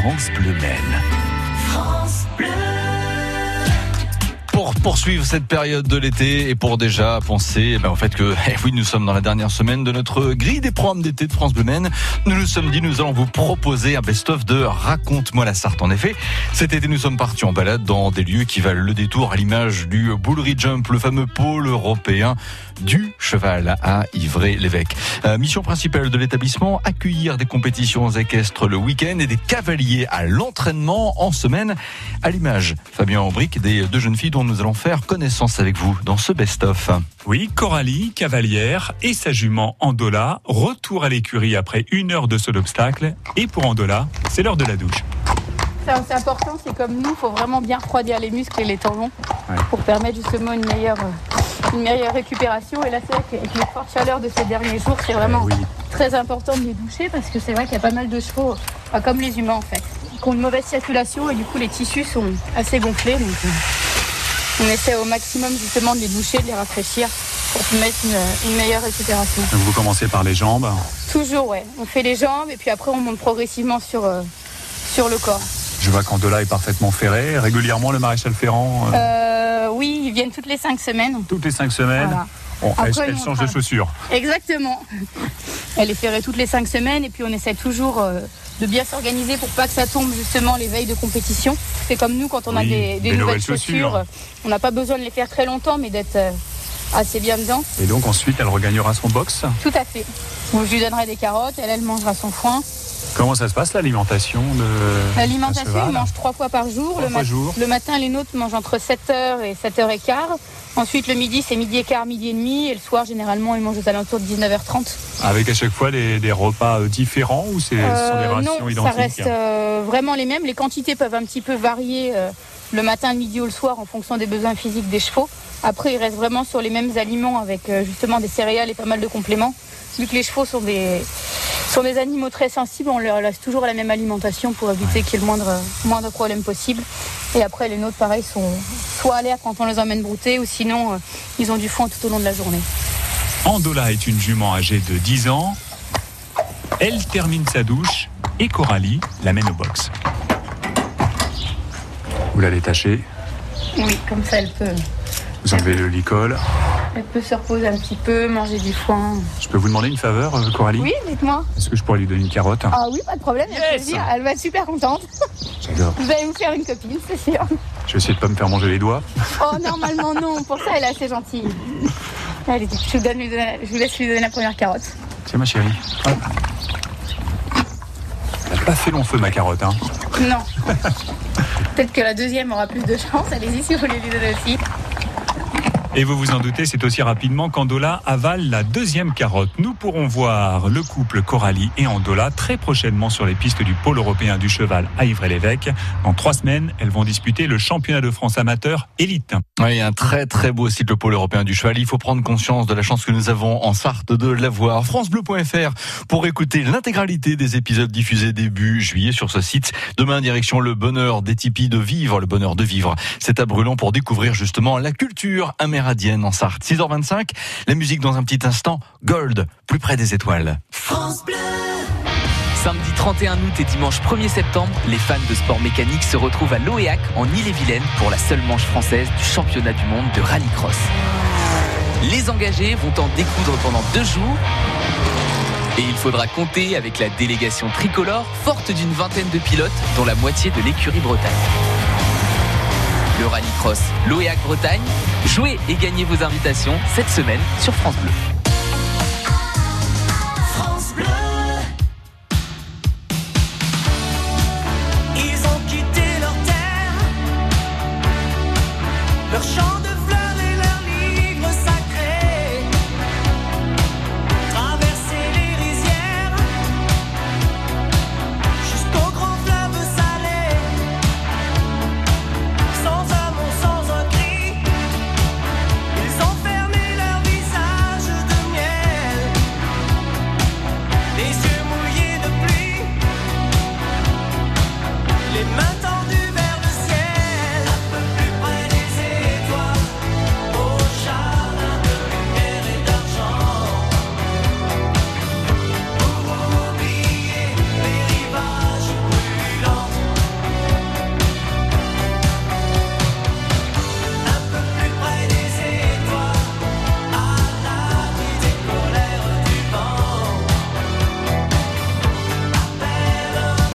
France Bleu Maine. Poursuivre cette période de l'été et pour déjà penser eh ben, au fait que eh oui nous sommes dans la dernière semaine de notre grille des programmes d'été de France Bleu. Nous nous sommes dit nous allons vous proposer un best-of de Raconte-moi la Sarthe. En effet, cet été nous sommes partis en balade dans des lieux qui valent le détour à l'image du Boullery Jump, le fameux pôle européen du cheval à Ivray-l'Évêque. Euh, mission principale de l'établissement, accueillir des compétitions équestres le week-end et des cavaliers à l'entraînement en semaine, à l'image, Fabien Aubric, des deux jeunes filles dont nous allons faire connaissance avec vous dans ce best-of. Oui, Coralie, cavalière, et sa jument Andola, retour à l'écurie après une heure de saut d'obstacle. Et pour Andola, c'est l'heure de la douche. C'est important, c'est comme nous, il faut vraiment bien refroidir les muscles et les tendons pour permettre justement une meilleure une meilleure récupération. Et là, c'est vrai qu'avec les fortes chaleurs de ces derniers jours, c'est vraiment très important de les doucher parce que c'est vrai qu'il y a pas mal de chevaux, comme les humains en fait, qui ont une mauvaise circulation et du coup les tissus sont assez gonflés. Donc on essaie au maximum justement de les doucher, de les rafraîchir pour mettre une, meilleure récupération. vous commencez par les jambes Toujours, ouais. On fait les jambes et puis après on monte progressivement sur, euh, sur le corps. Je vois qu'Andola est parfaitement ferré. Régulièrement, le maréchal Ferrand euh, euh, Oui, ils viennent toutes les cinq semaines. Toutes les cinq semaines elle, change de chaussures. Exactement. Elle est ferrée toutes les cinq semaines et puis on essaie toujours euh, de bien s'organiser pour pas que ça tombe justement les veilles de compétition. C'est comme nous quand on a des, nouvelles, chaussures, on n'a pas besoin de les faire très longtemps mais d'être assez bien dedans. Et donc ensuite elle regagnera son box Tout à fait. je lui donnerai des carottes, elle, elle mangera son foin. Comment ça se passe l'alimentation de L'alimentation, il mange trois fois par jour. le, matin, les nôtres mangent entre 7h et 7h15. Ensuite, le midi, c'est midi et quart, midi et demi. Et le soir, généralement, ils mangent aux alentours de 19h30. Avec à chaque fois des, repas euh, différents ou c'est euh, sont des rations non, ça reste euh, vraiment les mêmes. Les quantités peuvent un petit peu varier le matin, le midi ou le soir en fonction des besoins physiques des chevaux. Après, ils restent vraiment sur les mêmes aliments avec justement des céréales et pas mal de compléments. Vu que les chevaux sont des, sont des animaux très sensibles, on leur laisse toujours la même alimentation pour éviter qu'il y ait le moindre, moindre problème possible. Et après, les nôtres, pareil, sont soit à l'air quand on les emmène brouter, ou sinon, euh, ils ont du foin tout au long de la journée. Andola est une jument âgée de 10 ans. Elle termine sa douche et Coralie l'amène au box. Vous la détachez Oui, comme ça, elle peut. Vous enlevez le licol elle peut se reposer un petit peu, manger du foin. Je peux vous demander une faveur, euh, Coralie Oui, dites-moi. Est-ce que je pourrais lui donner une carotte Ah oui, pas de problème, elle va être super contente. J'adore. Vous allez vous faire une copine, c'est sûr. Je vais essayer de pas me faire manger les doigts. Oh, normalement non, pour ça elle est assez gentille. Allez, je vous, donne, je vous laisse lui donner la première carotte. Tiens ma chérie. Elle n'a pas fait long feu ma carotte, hein Non. Peut-être que la deuxième aura plus de chance. Allez-y si vous voulez lui donner aussi. Et vous vous en doutez, c'est aussi rapidement qu'Andola avale la deuxième carotte. Nous pourrons voir le couple Coralie et Andola très prochainement sur les pistes du pôle européen du cheval à Ivray-l'Évêque. Dans trois semaines, elles vont disputer le championnat de France amateur élite. Oui, un très très beau site, le pôle européen du cheval. Il faut prendre conscience de la chance que nous avons en Sarthe de l'avoir. FranceBleu.fr pour écouter l'intégralité des épisodes diffusés début juillet sur ce site. Demain, direction le bonheur des tipis de vivre, le bonheur de vivre. C'est à Brûlant pour découvrir justement la culture américaine en Sarthe. 6h25, la musique dans un petit instant. Gold, plus près des étoiles. France Bleu. Samedi 31 août et dimanche 1er septembre, les fans de sport mécanique se retrouvent à l'Oéac en Ille-et-Vilaine pour la seule manche française du championnat du monde de rallycross. Les engagés vont en découdre pendant deux jours et il faudra compter avec la délégation tricolore forte d'une vingtaine de pilotes dont la moitié de l'écurie Bretagne le rallycross l'OEAC Bretagne. Jouez et gagnez vos invitations cette semaine sur France Bleu.